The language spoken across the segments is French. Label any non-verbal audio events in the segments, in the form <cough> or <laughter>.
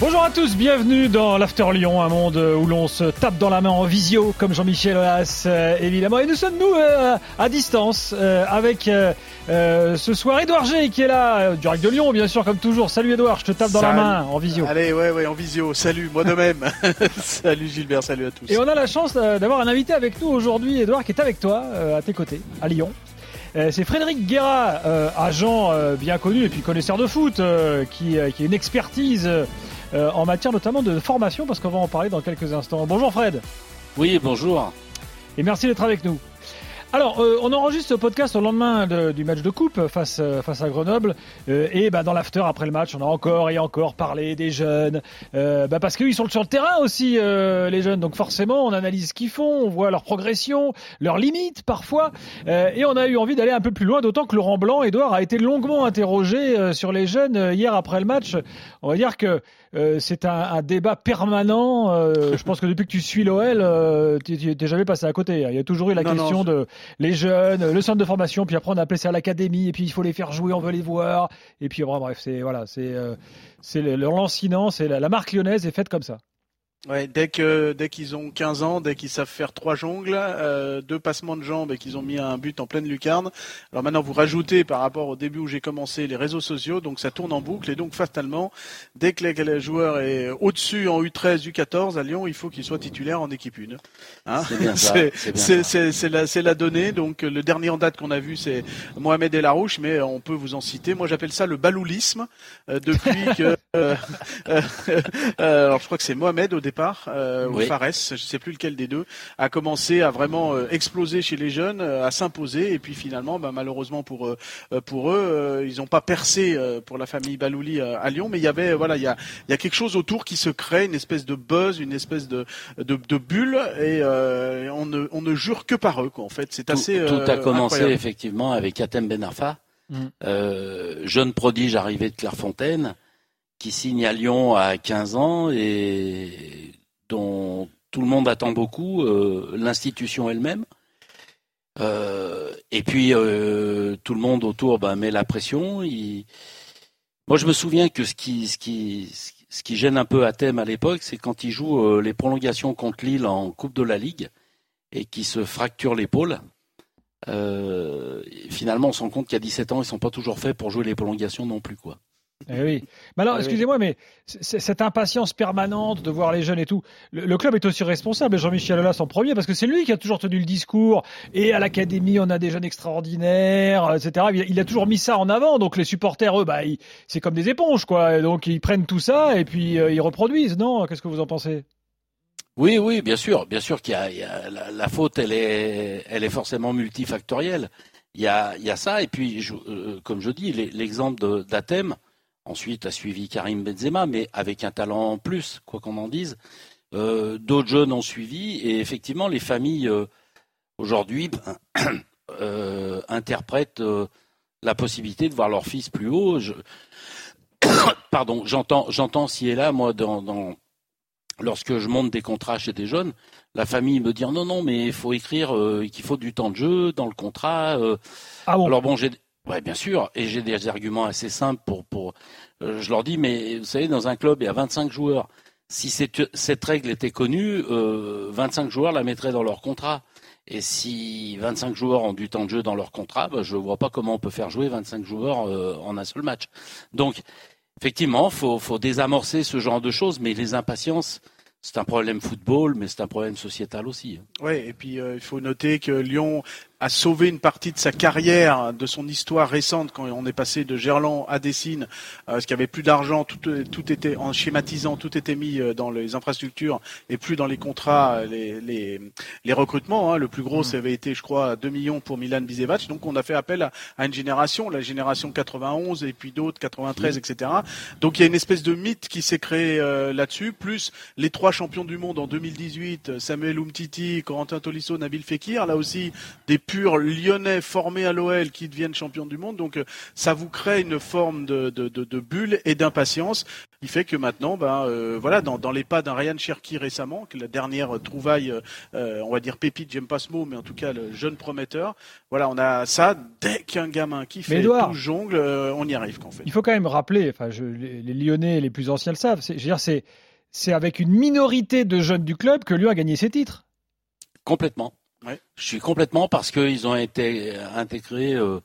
Bonjour à tous, bienvenue dans l'After Lyon, un monde où l'on se tape dans la main en visio, comme Jean-Michel Aulas, euh, évidemment. Et nous sommes, nous, euh, à distance, euh, avec euh, ce soir Edouard G qui est là, du Rac de Lyon, bien sûr, comme toujours. Salut Edouard, je te tape dans la main en visio. Allez, ouais, ouais, en visio. Salut, moi de même. <laughs> salut Gilbert, salut à tous. Et on a la chance d'avoir un invité avec nous aujourd'hui, Edouard, qui est avec toi, à tes côtés, à Lyon. C'est Frédéric Guerra, agent bien connu et puis connaisseur de foot, qui, qui a une expertise euh, en matière notamment de formation, parce qu'on va en parler dans quelques instants. Bonjour Fred. Oui, bonjour. Et merci d'être avec nous. Alors, euh, on enregistre ce podcast au lendemain du match de coupe face euh, face à Grenoble et bah, dans l'after après le match, on a encore et encore parlé des jeunes bah, parce qu'ils sont sur le terrain aussi les jeunes. Donc forcément, on analyse ce qu'ils font, on voit leur progression, leurs limites parfois et on a eu envie d'aller un peu plus loin d'autant que Laurent Blanc, Edouard a été longuement interrogé sur les jeunes hier après le match. On va dire que euh, c'est un, un, débat permanent. Euh, je pense que depuis que tu suis l'OL, euh, tu n'es jamais passé à côté. Il y a toujours eu la question de les jeunes, le centre de formation, puis après on a appelé ça l'académie, et puis il faut les faire jouer, on veut les voir. Et puis bref, c'est voilà, c'est c'est le lancinant, c'est la marque lyonnaise est faite comme ça. Ouais, dès que dès qu'ils ont 15 ans, dès qu'ils savent faire trois jongles, euh, deux passements de jambes et qu'ils ont mis un but en pleine lucarne. Alors maintenant, vous rajoutez par rapport au début où j'ai commencé les réseaux sociaux, donc ça tourne en boucle et donc fatalement, dès que le joueur est au-dessus en U13, U14 à Lyon, il faut qu'il soit titulaire en équipe 1. Hein c'est la, la donnée. Donc le dernier en date qu'on a vu, c'est Mohamed El Arouche, mais on peut vous en citer. Moi, j'appelle ça le baloulisme euh, depuis <laughs> que. Euh, alors je crois que c'est Mohamed au départ, euh, ou Fares, je ne sais plus lequel des deux, a commencé à vraiment euh, exploser chez les jeunes, euh, à s'imposer, et puis finalement, bah, malheureusement pour eux, pour eux, ils n'ont pas percé pour la famille Balouli à Lyon, mais il y avait, voilà, il y a, il y a quelque chose autour qui se crée, une espèce de buzz, une espèce de, de, de bulle, et on, ne, on ne jure que par eux, quoi, en fait. C'est assez. Tout, a commencé effectivement avec Atem Ben Arfa, mm. jeune prodige arrivé de Clairefontaine qui signe à Lyon à 15 ans et dont tout le monde attend beaucoup, euh, l'institution elle-même. Euh, et puis euh, tout le monde autour bah, met la pression. Moi, je me souviens que ce qui, ce qui, ce qui gêne un peu à Thème à l'époque, c'est quand il joue les prolongations contre Lille en Coupe de la Ligue et qui se fracture l'épaule. finalement, on se rend compte qu'à 17 ans, ils sont pas toujours faits pour jouer les prolongations non plus, quoi. Eh oui. Mais alors, excusez-moi, mais cette impatience permanente de voir les jeunes et tout, le, club est aussi responsable, Jean-Michel Aulas en premier, parce que c'est lui qui a toujours tenu le discours, et à l'académie, on a des jeunes extraordinaires, etc. Il a toujours mis ça en avant, donc les supporters, eux, bah, c'est comme des éponges, quoi. Donc ils prennent tout ça, et puis euh, ils reproduisent, non? Qu'est-ce que vous en pensez? Oui, oui, bien sûr, bien sûr qu'il y a, la, faute, elle est, elle est forcément multifactorielle. Il y a, il y a ça, et puis, euh, comme je dis, l'exemple d'Athème, Ensuite a suivi Karim Benzema, mais avec un talent en plus, quoi qu'on en dise. Euh, d'autres jeunes ont suivi et effectivement les familles euh, aujourd'hui ben, <coughs> euh, interprètent la possibilité de voir leur fils plus haut. <coughs> Pardon, j'entends, j'entends ci et là, moi, dans, lorsque je monte des contrats chez des jeunes, la famille me dit non, non, mais il faut écrire qu'il faut du temps de jeu dans le contrat. Ah bon? Alors bon, j'ai oui, bien sûr, et j'ai des arguments assez simples pour. euh, je leur dis, mais vous savez, dans un club, il y a 25 joueurs. Si cette, règle était connue, euh, 25 joueurs la mettraient dans leur contrat. Et si 25 joueurs ont du temps de jeu dans leur contrat, bah, je ne vois pas comment on peut faire jouer 25 joueurs euh, en un seul match. Donc, effectivement, faut, faut désamorcer ce genre de choses, mais les impatiences, c'est un problème football, mais c'est un problème sociétal aussi. Oui, et puis euh, il faut noter que Lyon a sauvé une partie de sa carrière, de son histoire récente, quand on est passé de Gerland à Dessine, euh, parce qu'il n'y avait plus d'argent, tout, tout, était en schématisant, tout était mis euh, dans les infrastructures et plus dans les contrats, les, les, les recrutements. Hein. Le plus gros, mm. ça avait été, je crois, 2 millions pour Milan Bisevac. Donc on a fait appel à, à, une génération, la génération 91 et puis d'autres, 93, mm. etc. Donc il y a une espèce de mythe qui s'est créé euh, là-dessus, plus les trois champions du monde en 2018, Samuel Umtiti, Corentin Tolisso, Nabil Fekir, là aussi des purs lyonnais formés à l'OL qui deviennent champions du monde. Donc ça vous crée une forme de, de, de, de bulle et d'impatience qui fait que maintenant, ben, euh, voilà, dans, dans, les pas d'un Ryan Cherky récemment, que la dernière trouvaille, euh, on va dire pépite, j'aime pas ce mot, mais en tout cas le jeune prometteur, voilà, on a ça dès qu'un gamin qui fait tout jongle, euh, on y arrive qu'en fait. Il faut quand même rappeler, enfin, je, les, les, Lyonnais les plus anciens le savent, je veux dire, c'est c'est avec une minorité de jeunes du club que Lyon a gagné ses titres. Complètement. Ouais. Je suis complètement parce qu'ils ont été intégrés euh,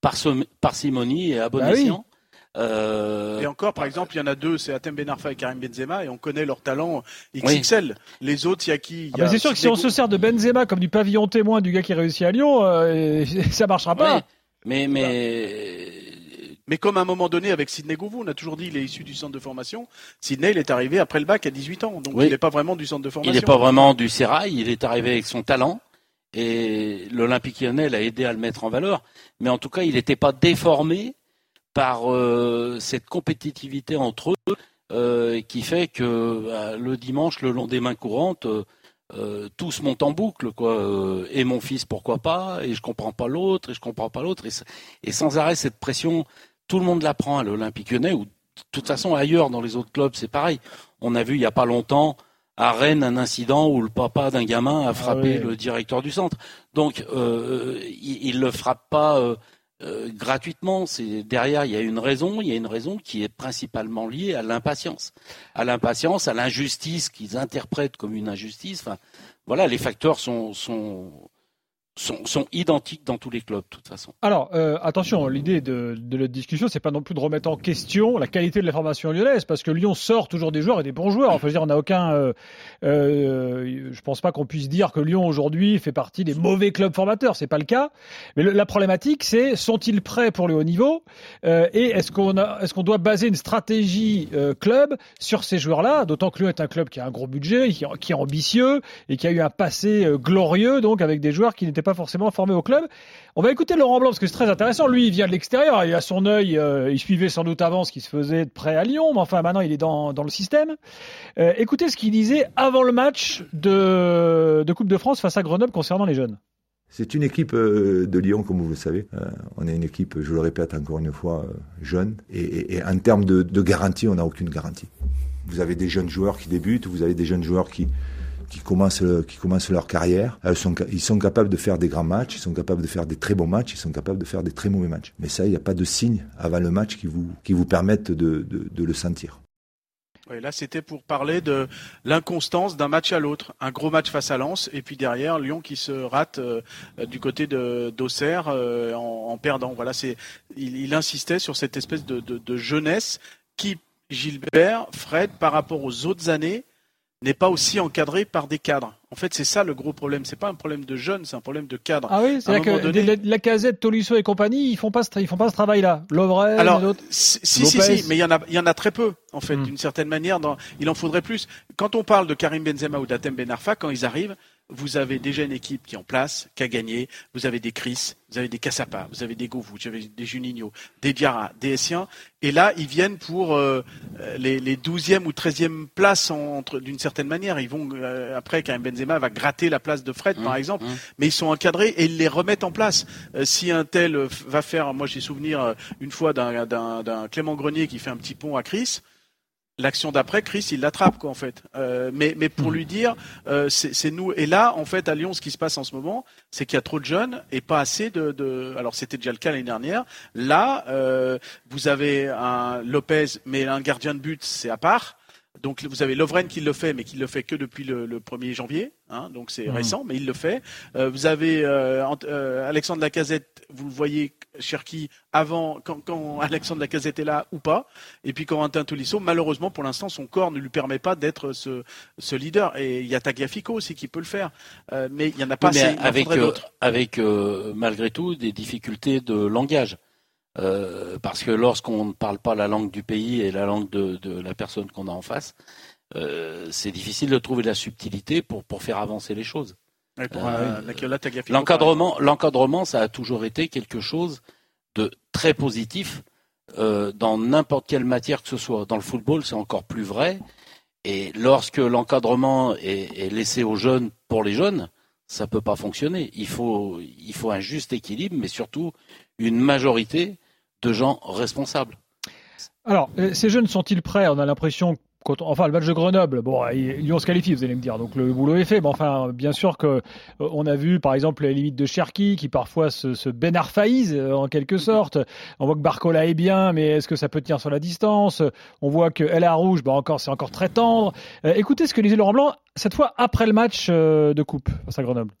par parcimonie et à bon bah escient. Oui. Euh... Et encore, par exemple, il y en a deux, c'est Atem Benarfa et Karim Benzema, et on connaît leur talent XXL. Oui. Les autres, il y a qui? Ah bah C'est sûr que si on se sert de Benzema comme du pavillon témoin du gars qui réussit à Lyon, euh, <laughs> ça marchera pas. Oui. Mais, mais, mais comme à un moment donné avec Sidney Gouvou, on a toujours dit il est issu du centre de formation. Sidney, il est arrivé après le bac à 18 ans, donc oui. il n'est pas vraiment du centre de formation. Il n'est pas vraiment du Sérail, il est arrivé avec son talent et l'Olympique lyonnais l'a aidé à le mettre en valeur. Mais en tout cas, il n'était pas déformé par euh, cette compétitivité entre eux euh, qui fait que euh, le dimanche, le long des mains courantes, euh, tout se monte en boucle, et mon fils, pourquoi pas? Et je comprends pas l'autre, et je comprends pas l'autre, et, et, sans arrêt cette pression, tout le monde la prend à l'Olympique Lyonnais, ou de toute façon ailleurs dans les autres clubs, c'est pareil. On a vu il y a pas longtemps à Rennes un incident où le papa d'un gamin a frappé ah oui. le directeur du centre. Donc euh, il, il le frappe pas. Euh, euh, gratuitement. C'est derrière, il y a une raison. Il y a une raison qui est principalement liée à l'impatience, à l'impatience, à l'injustice qu'ils interprètent comme une injustice. Enfin, voilà, les facteurs sont, sont sont, sont, identiques dans tous les clubs, de toute façon. Alors, euh, attention, l'idée de, de notre discussion, c'est pas non plus de remettre en question la qualité de la formation lyonnaise, parce que Lyon sort toujours des joueurs et des bons joueurs. Enfin, je veux dire, on n'a aucun. Euh, euh, je pense pas qu'on puisse dire que Lyon aujourd'hui fait partie des mauvais clubs formateurs. C'est pas le cas. Mais la problématique, c'est sont-ils prêts pour le haut niveau euh, et est-ce qu'on a, est-ce qu'on doit baser une stratégie euh, club sur ces joueurs-là? D'autant que Lyon est un club qui a un gros budget, qui, qui est ambitieux et qui a eu un passé euh, glorieux, donc avec des joueurs qui n'étaient pas forcément formé au club. On va écouter Laurent Blanc parce que c'est très intéressant. Lui, il vient de l'extérieur. Il a son œil. Euh, il suivait sans doute avant ce qui se faisait de près à Lyon, mais enfin maintenant il est dans, dans le système. Euh, écoutez ce qu'il disait avant le match de, de Coupe de France face à Grenoble concernant les jeunes. C'est une équipe euh, de Lyon, comme vous le savez. On est une équipe, je le répète encore une fois, jeune. Et, en termes de, de garantie, on n'a aucune garantie. Vous avez des jeunes joueurs qui débutent, vous avez des jeunes joueurs qui, qui commencent, leur carrière. Sont, ils sont capables de faire des grands matchs, ils sont capables de faire des très bons matchs, ils sont capables de faire des très mauvais matchs. Mais ça, il n'y a pas de signe avant le match qui vous, qui permettent de, le sentir. Là, c'était pour parler de l'inconstance d'un match à l'autre. Un gros match face à Lens, et puis derrière, Lyon qui se rate euh, du côté d'Auxerre euh, en, perdant. Voilà, il, insistait sur cette espèce de jeunesse qui, Gilbert, Fred, par rapport aux autres années, n'est pas aussi encadré par des cadres. En fait, c'est ça le gros problème. C'est pas un problème de jeunes, c'est un problème de cadres. Ah oui, c'est que donné... la, la casette, Tolisso et compagnie, ils font pas ce, ils font pas ce travail-là. Alors, les autres. Si, si, si, mais il y en a, il y en a très peu, en fait, mm. d'une certaine manière. Dans, il en faudrait plus. Quand on parle de Karim Benzema ou d'Atem Ben Arfa, quand ils arrivent, vous avez déjà une équipe qui est en place, qui a gagné. Vous avez des Chris, vous avez des Cassapa, vous avez des Govou, vous avez des Juninho, des Diarra, des Essiens. Et là, ils viennent pour euh, les, les 12e ou 13e places entre, d'une certaine manière. Ils vont, euh, après, Karim Benzema va gratter la place de Fred, mmh, par exemple. Mmh. Mais ils sont encadrés et ils les remettent en place. Euh, si un tel va faire, moi j'ai souvenir une fois d'un, d'un, d'un Clément Grenier qui fait un petit pont à Chris l'action d'après, Chris, il l'attrape quoi en fait. Euh, mais, mais pour lui dire, euh, c'est nous. Et là, en fait, à Lyon, ce qui se passe en ce moment, c'est qu'il y a trop de jeunes et pas assez de. de... Alors c'était déjà le cas l'année dernière. Là, euh, vous avez un Lopez, mais un gardien de but, c'est à part. Donc vous avez Lovren qui le fait, mais qui le fait que depuis le, le 1er janvier, hein, donc c'est mmh. récent, mais il le fait. Euh, vous avez euh, euh, Alexandre Lacazette, vous le voyez, Cherki, avant, quand, quand, Alexandre Lacazette est là ou pas. Et puis Corentin Tolisso, malheureusement pour l'instant, son corps ne lui permet pas d'être ce, ce, leader. Et il y a Tagliafico aussi qui peut le faire, euh, mais il n'y en a pas oui, assez. Avec, avec malgré tout des difficultés de langage. Euh, parce que lorsqu'on ne parle pas la langue du pays et la langue de, de la personne qu'on a en face, euh, c'est difficile de trouver la subtilité pour, pour faire avancer les choses. Euh, l'encadrement, l'encadrement, ça a toujours été quelque chose de très positif dans n'importe quelle matière que ce soit. Dans le football, c'est encore plus vrai. Et lorsque l'encadrement est, est, laissé aux jeunes pour les jeunes, ça peut pas fonctionner. Il faut, il faut un juste équilibre, mais surtout une majorité de gens responsables. Alors, euh, ces jeunes sont-ils prêts? On a l'impression enfin, le match de Grenoble, bon, Lyon se qualifie, vous allez me dire, donc le boulot est fait. Mais enfin, bien sûr que euh, on a vu, par exemple, les limites de Cherki qui parfois se, se euh, en quelque sorte. On voit que Barcola est bien, mais est-ce que ça peut tenir sur la distance? On voit que Elle Rouge, bah encore, c'est encore très tendre. Écoutez ce que disait Laurent Blanc cette fois après le match de coupe face à Grenoble.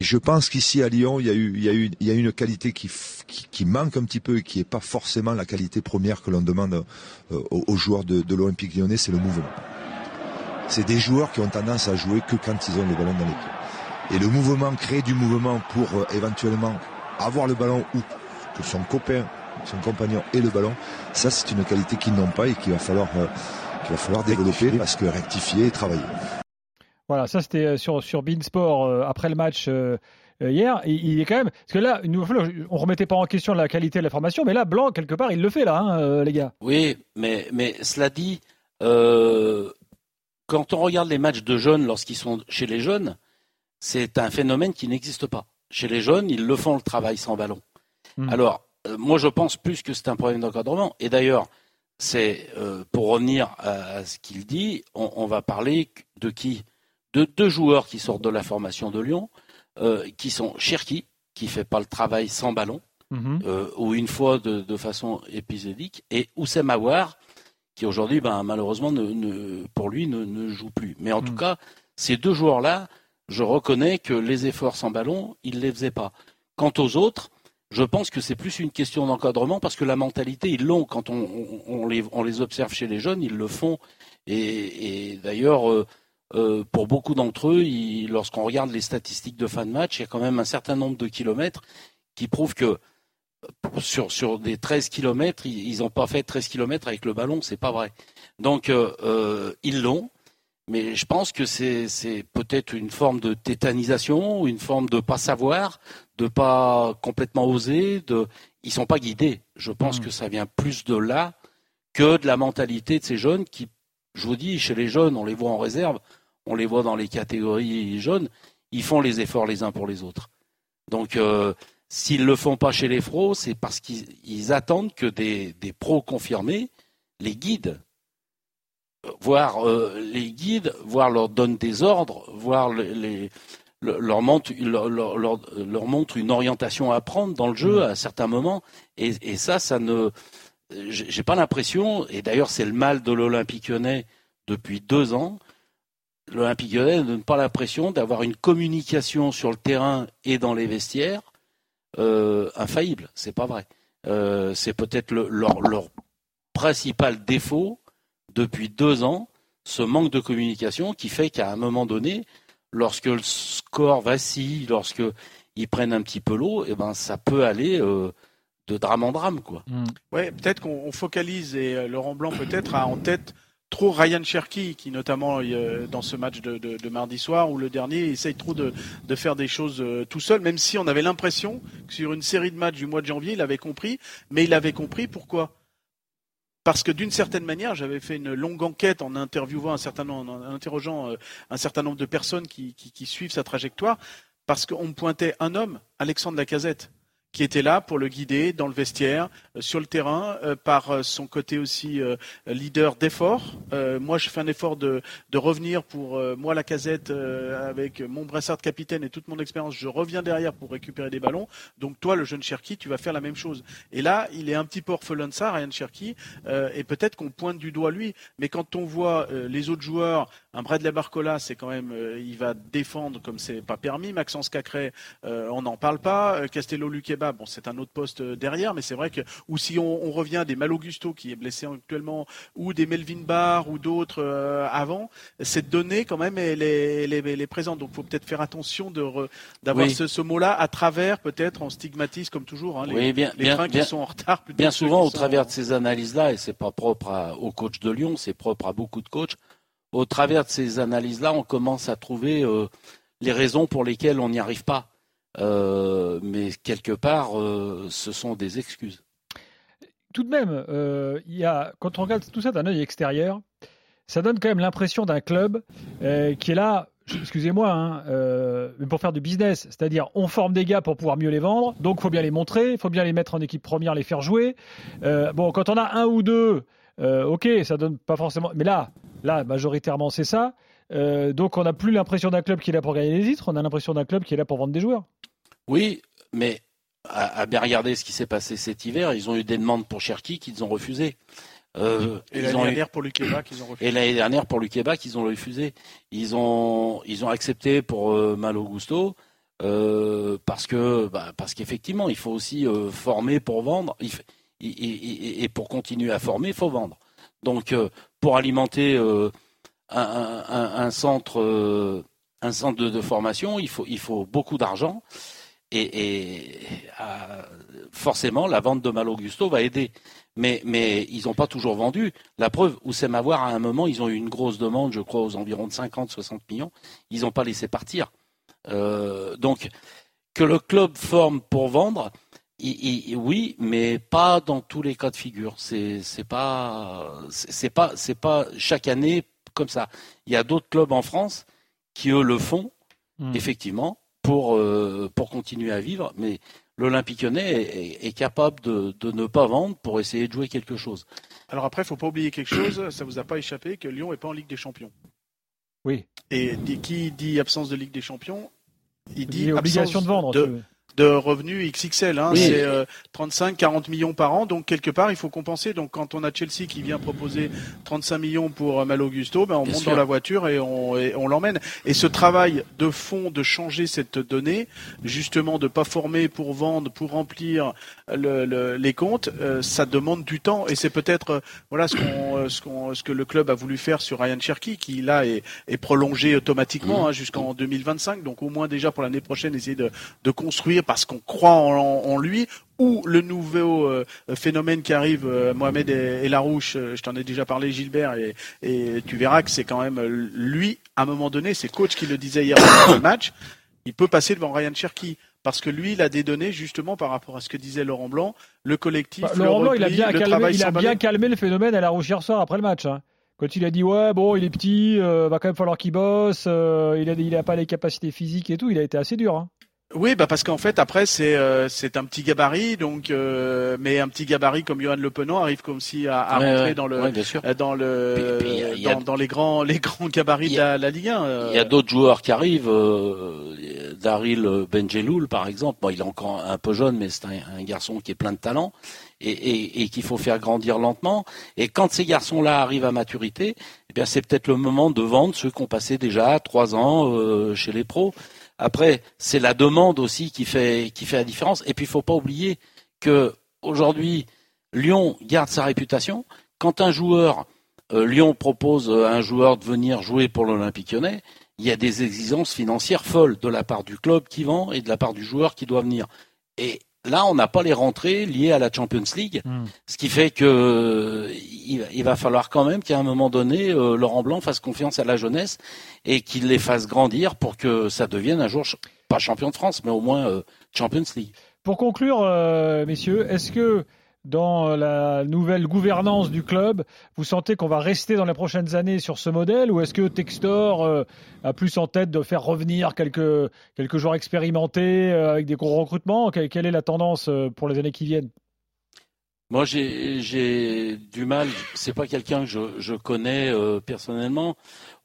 Je pense qu'ici à Lyon, il y a eu, il y a eu, il y a une qualité qui, qui, manque un petit peu et qui n'est pas forcément la qualité première que l'on demande euh, aux, joueurs de, de l'Olympique lyonnais, c'est le mouvement. C'est des joueurs qui ont tendance à jouer que quand ils ont le ballon dans les pieds. Et le mouvement, créer du mouvement pour euh, éventuellement avoir le ballon ou que son copain, son compagnon ait le ballon, ça c'est une qualité qu'ils n'ont pas et qu'il va falloir, euh, qu'il va falloir développer parce que rectifier et travailler. Voilà, ça c'était euh, sur, sur Beansport euh, après le match euh, hier. Il, est quand même. Parce que là, une fois, on remettait pas en question la qualité de la formation, mais là, Blanc, quelque part, il le fait, là, hein, les gars. Oui, mais, mais cela dit, quand on regarde les matchs de jeunes lorsqu'ils sont chez les jeunes, c'est un phénomène qui n'existe pas. Chez les jeunes, ils le font le travail sans ballon. Hmm. Alors, moi, je pense plus que c'est un problème d'encadrement. Et d'ailleurs, c'est pour revenir à, ce qu'il dit, on, on va parler de qui? De deux joueurs qui sortent de la formation de Lyon, euh, qui sont Cherki, qui fait pas le travail sans ballon, mhm. euh, ou une fois de, façon épisodique, et Oussem Aouar, qui aujourd'hui, ben, malheureusement, ne, pour lui, ne, joue plus. Mais en tout mhm. cas, ces deux joueurs-là, je reconnais que les efforts sans ballon, ils ne les faisaient pas. Quant aux autres, je pense que c'est plus une question d'encadrement parce que la mentalité, ils l'ont. Quand on, les, observe chez les jeunes, ils le font. Et, d'ailleurs, euh, euh, pour beaucoup d'entre eux, lorsqu'on regarde les statistiques de fin de match, il y a quand même un certain nombre de kilomètres qui prouvent que sur, sur des 13 kilomètres, ils n'ont pas fait 13 kilomètres avec le ballon, c'est pas vrai. Donc euh, euh, ils l'ont, mais je pense que c'est peut-être une forme de tétanisation, une forme de pas savoir, de pas complètement oser, de ils sont pas guidés. Je pense mmh. que ça vient plus de là que de la mentalité de ces jeunes qui, je vous dis, chez les jeunes, on les voit en réserve, on les voit dans les catégories jaunes, ils font les efforts les uns pour les autres. Donc, euh, s'ils ne le font pas chez les pros, c'est parce qu'ils attendent que des, pros confirmés les guident, voire euh, les guident, voire leur donnent des ordres, voire leur, montrent une orientation à prendre dans le jeu mmh. à certains moments. Et, et ça, ça ne, j'ai pas l'impression, et d'ailleurs c'est le mal de l'Olympique lyonnais depuis deux ans, l'Olympique lyonnais ne donne pas l'impression d'avoir une communication sur le terrain et dans les vestiaires euh, infaillible. C'est pas vrai. Euh, c'est peut-être leur, principal défaut depuis deux ans, ce manque de communication qui fait qu'à un moment donné, lorsque le score vacille, lorsque ils prennent un petit peu l'eau, et eh ben ça peut aller euh, de drame en drame, quoi. Mm. Ouais, peut-être qu'on focalise et euh, Laurent Blanc peut-être a en tête trop Ryan Cherky, qui notamment euh, dans ce match de, mardi soir ou le dernier essaye trop de, faire des choses euh, tout seul, même si on avait l'impression que sur une série de matchs du mois de janvier, il avait compris, mais il avait compris. Pourquoi? Parce que d'une certaine manière, j'avais fait une longue enquête en interviewant un certain nombre, en interrogeant euh, un certain nombre de personnes qui, qui suivent sa trajectoire, parce qu'on me pointait un homme, Alexandre Lacazette, qui était là pour le guider dans le vestiaire, euh, sur le terrain, euh, par euh, son côté aussi leader d'effort. moi, je fais un effort de, de revenir pour moi la casette avec mon brassard de capitaine et toute mon expérience. Je reviens derrière pour récupérer des ballons. Donc toi, le jeune Cherki, tu vas faire la même chose. Et là, il est un petit peu orphelin de ça, Ryan Cherki, et peut-être qu'on pointe du doigt lui. Mais quand on voit les autres joueurs, un Bradley Barcola, c'est quand même, il va défendre comme c'est pas permis. Maxence Cacré, on n'en parle pas. Castello Luque bon, c'est un autre poste euh, derrière, mais c'est vrai que, ou si on, revient à des Malogusto qui est blessé actuellement, ou des Melvin Barr ou d'autres euh, avant, cette donnée quand même elle est, présente. Donc, il faut peut-être faire attention d'avoir ce, mot-là à travers peut-être on stigmatise comme toujours hein, les, bien, trains qui sont en retard. Bien souvent, au travers de ces analyses-là, et c'est pas propre au coach de Lyon, c'est propre à beaucoup de coachs. Au travers de ces analyses-là, on commence à trouver euh, les raisons pour lesquelles on n'y arrive pas. Euh, mais quelque part, euh, ce sont des excuses. Tout de même, euh, quand on regarde tout ça d'un œil extérieur, ça donne quand même l'impression d'un club qui est là excusez-moi, hein, pour faire du business, c'est-à-dire on forme des gars pour pouvoir mieux les vendre, donc faut bien les montrer, il faut bien les mettre en équipe première, les faire jouer. Bon, quand on a un ou deux, ok, ça donne pas forcément, mais là, là, majoritairement c'est ça. Donc on n'a plus l'impression d'un club qui est là pour gagner les titres, on a l'impression d'un club qui est là pour vendre des joueurs. Oui, mais à, à bien regarder ce qui s'est passé cet hiver, ils ont eu des demandes pour Cherki qu'ils ont refusées. Euh, Et ils l'année eu- dernière pour Lukeba qu'ils ont refusé. <coughs> Et l'année dernière pour Lukeba qu'ils ont refusé. Ils ont ils ont accepté pour euh, Malo Gusto euh, parce que bah, parce qu'effectivement il faut aussi former pour vendre il f- et, et- et- et pour continuer à former il faut vendre. Donc pour alimenter un, un- un- un centre un centre de, de formation il faut il faut beaucoup d'argent et, et, euh, forcément la vente de Malo Gusto va aider. Mais, mais ils n'ont pas toujours vendu. La preuve, Oussem Aouar, à un moment, ils ont eu une grosse demande, je crois, aux environs de 50-60 millions. Ils n'ont pas laissé partir. Euh, donc, que le club forme pour vendre, oui, mais pas dans tous les cas de figure. C'est pas c'est c'est pas c'est pas chaque année comme ça. Il y a d'autres clubs en France qui eux le font Hmm. effectivement pour euh, pour continuer à vivre, mais l'Olympique Lyonnais est, est- est capable de, de ne pas vendre pour essayer de jouer quelque chose. Alors après, il faut pas oublier quelque chose, ça vous a pas échappé, que Lyon est pas en Ligue des Champions. Oui. Et qui dit absence de Ligue des Champions? Il dit obligation de vendre. de. De revenus XXL. Hein. Oui. C'est euh, 35-40 millions par an. Donc quelque part, il faut compenser. Donc quand on a Chelsea qui vient proposer 35 millions pour euh, Malo Gusto, ben, on Bien monte sûr. dans la voiture et on, et on l'emmène. Et ce travail de fond de changer cette donnée, justement de pas former pour vendre, pour remplir le- le- les comptes, euh, ça demande du temps. Et c'est peut-être euh, voilà ce, qu'on, ce, qu'on- ce que le club a voulu faire sur Ryan Cherky, qui là est, est prolongé automatiquement Mmh. hein, jusqu'en 2025. Donc au moins déjà pour l'année prochaine, essayer de, de construire parce qu'on croit en, en lui. Ou le nouveau euh, phénomène qui arrive, euh, Mohamed et, et Larouche, euh, je t'en ai déjà parlé, Gilbert, et, et tu verras que c'est quand même lui, à un moment donné, c'est coach qui le disait hier <coughs> dans le match, il peut passer devant Ryan Cherky. Parce que lui, il a des données justement par rapport à ce que disait Laurent Blanc, le collectif, Bah, le Laurent Blanc, il a bien calmé, il a bien calmé le phénomène à la hier soir après le match. hein. Quand il a dit ouais bon il est petit, va quand même falloir qu'il bosse, il a il a pas les capacités physiques et tout, il a été assez dur. hein. Oui, bah parce qu'en fait après c'est euh, c'est un petit gabarit, donc euh, mais un petit gabarit comme Johan Le Penant arrive comme si à, à Ouais, rentrer dans le ouais, euh, dans le Puis- puis a- dans, les grands les grands gabarits de la Ligue 1. euh. Il y a d'autres joueurs qui arrivent. Euh, Daryl Benjeloul, par exemple. Bon, il est encore un peu jeune, mais c'est un, un garçon qui est plein de talent et, et- et qu'il faut faire grandir lentement. Et quand ces garçons-là arrivent à maturité, eh bien, c'est peut-être le moment de vendre ceux qui ont passé déjà trois ans euh, chez les pros. Après, c'est la demande aussi qui fait qui fait la différence. Et puis, il faut pas oublier que aujourd'hui, Lyon garde sa réputation. Quand un joueur euh, Lyon propose à un joueur de venir jouer pour l'Olympique lyonnais, il y a des exigences financières folles de la part du club qui vend et de la part du joueur qui doit venir. Et là, on n'a pas les rentrées liées à la Champions League, Mm. ce qui fait que il, il va falloir quand même qu'à un moment donné, euh, Laurent Blanc fasse confiance à la jeunesse et qu'il les fasse grandir pour que ça devienne un jour pas champion de France, mais au moins euh, Champions League. Pour conclure, euh, messieurs, est-ce que dans la nouvelle gouvernance du club, vous sentez qu'on va rester dans les prochaines années sur ce modèle ou est-ce que Textor euh, a plus en tête de faire revenir quelques, quelques joueurs expérimentés euh, avec des gros recrutements? Quelle, est la tendance euh, pour les années qui viennent? Moi, j'ai j'ai du mal. C'est pas quelqu'un que je, je connais euh, personnellement.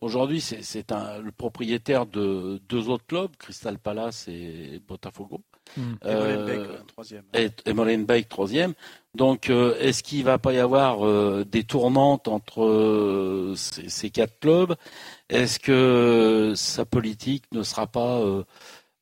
Aujourd'hui, c'est c'est un le propriétaire de deux autres clubs, Crystal Palace et Botafogo. Mm. Et Euh, Molenbeek, euh, troisième. et, et Molenbeek troisième. Donc, euh, est-ce qu'il va pas y avoir euh, des tournantes entre euh, ces, ces quatre clubs? Est-ce que sa politique ne sera pas, euh,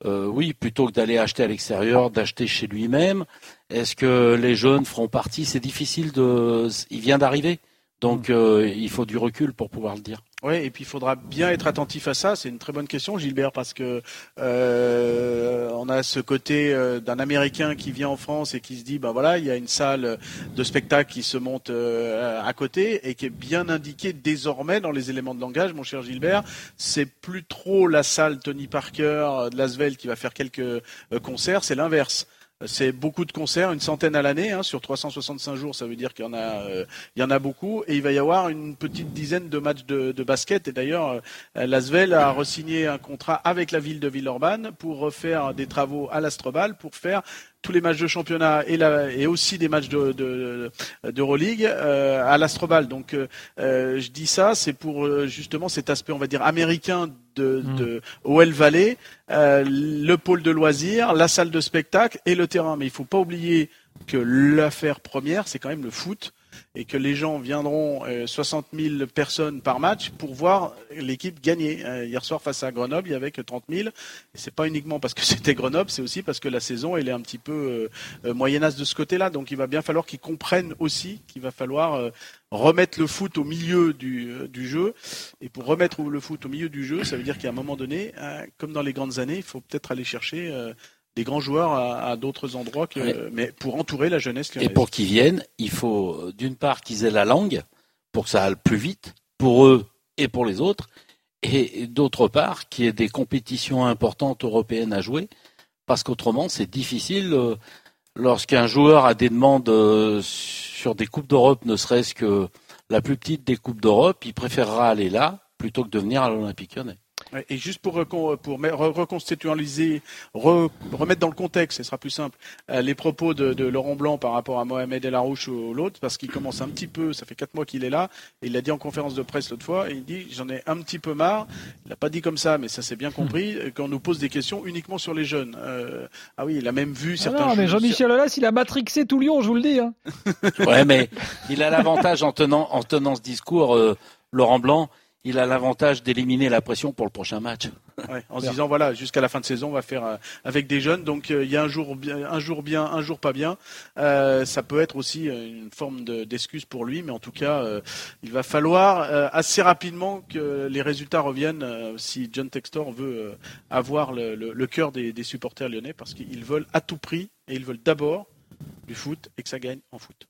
euh, oui, plutôt que d'aller acheter à l'extérieur, d'acheter chez lui-même? Est-ce que les jeunes feront partie? C'est difficile de. Il vient d'arriver, donc euh, il faut du recul pour pouvoir le dire. Oui, et puis il faudra bien être attentif à ça. C'est une très bonne question, Gilbert, parce que euh, on a ce côté euh, d'un Américain qui vient en France et qui se dit, ben voilà, il y a une salle de spectacle qui se monte euh, à côté et qui est bien indiquée désormais dans les éléments de langage, mon cher Gilbert. C'est plus trop la salle Tony Parker de Lasvel qui va faire quelques euh, concerts, c'est l'inverse. C'est beaucoup de concerts, une centaine à l'année, hein, sur 365 jours, ça veut dire qu'il y en a, euh, y en a beaucoup, et il va y avoir une petite dizaine de matchs de, de basket. Et d'ailleurs, euh, l'Asvel a resigné un contrat avec la ville de Villeurbanne pour refaire des travaux à l'Astrobal pour faire tous les matchs de championnat et, la, et aussi des matchs de, de, d'Euroleague euh, à l'Astrobal. Donc, euh, euh, je dis ça, c'est pour euh, justement cet aspect, on va dire, américain de, Mm. de OL Valley, euh, le pôle de loisirs, la salle de spectacle et le terrain. Mais il faut pas oublier que l'affaire première, c'est quand même le foot et que les gens viendront euh, 60 000 personnes par match pour voir l'équipe gagner. Euh, hier soir face à Grenoble, il y avait que 30 000. Et c'est pas uniquement parce que <laughs> c'était Grenoble, c'est aussi parce que la saison elle est un petit peu euh, euh, moyennasse de ce côté-là. Donc il va bien falloir qu'ils comprennent aussi qu'il va falloir euh, remettre le foot au milieu du, euh, du jeu. Et pour remettre le foot au milieu du jeu, ça veut dire qu'à un moment donné, euh, comme dans les grandes années, il faut peut-être aller chercher euh, des grands joueurs à, à d'autres endroits, que, Ouais. mais pour entourer la jeunesse. Et pour qu'ils viennent, il faut euh, d'une part qu'ils aient la langue pour que ça aille plus vite pour eux et pour les autres, et d'autre part qu'il y ait des compétitions importantes européennes à jouer, parce qu'autrement c'est difficile euh, lorsqu'un joueur a des demandes euh, sur des coupes d'Europe, ne serait-ce que la plus petite des coupes d'Europe, il préférera aller là plutôt que de venir à l'Olympique Lyonnais. Et juste pour, recon- pour me- re- reconstitualiser, re- remettre dans le contexte, ce sera plus simple, euh, les propos de, de Laurent Blanc par rapport à Mohamed El Arouche ou l'autre, parce qu'il commence un petit peu, ça fait quatre mois qu'il est là, et il l'a dit en conférence de presse l'autre fois, et il dit j'en ai un petit peu marre, il l'a pas dit comme ça, mais ça s'est bien compris, euh, qu'on nous pose des questions uniquement sur les jeunes. Euh, ah oui, il a même vu Ah certains non, mais Jean-Michel Aulas, il a matrixé tout Lyon, je vous le dis. Hein. Ouais, mais <laughs> il a l'avantage en tenant, en tenant ce discours, euh, Laurent Blanc, il a l'avantage d'éliminer la pression pour le prochain match. En se disant voilà jusqu'à la fin de saison on va faire euh, avec des jeunes donc euh, il y a un jour bien un jour bien un jour pas bien Euh, ça peut être aussi euh, une forme de- d'excuse pour lui mais en tout cas il va falloir assez rapidement que les résultats reviennent si John Textor veut avoir le, le- le cœur des, des supporters lyonnais parce qu'ils veulent à tout prix et ils veulent d'abord du foot et que ça gagne en foot.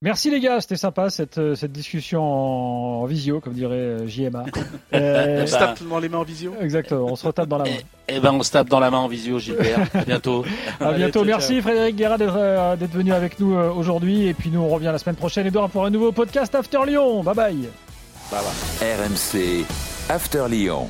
Merci les gars, c'était sympa cette, euh, cette discussion en, en visio, comme dirait euh, JMA. <laughs> Euh, On se tape dans les mains en visio. exactement, on se retape dans la main. <laughs> Eh ben, on se tape dans la main en visio, Gilbert. À bientôt. <laughs> À Allez, bientôt. ciao, Merci Frédéric Guerra d'être euh, venu avec nous euh, aujourd'hui. Et puis nous, on revient la semaine prochaine, Edouard, pour un nouveau podcast After Lyon. Bye bye. Bye bye. RMC After Lyon.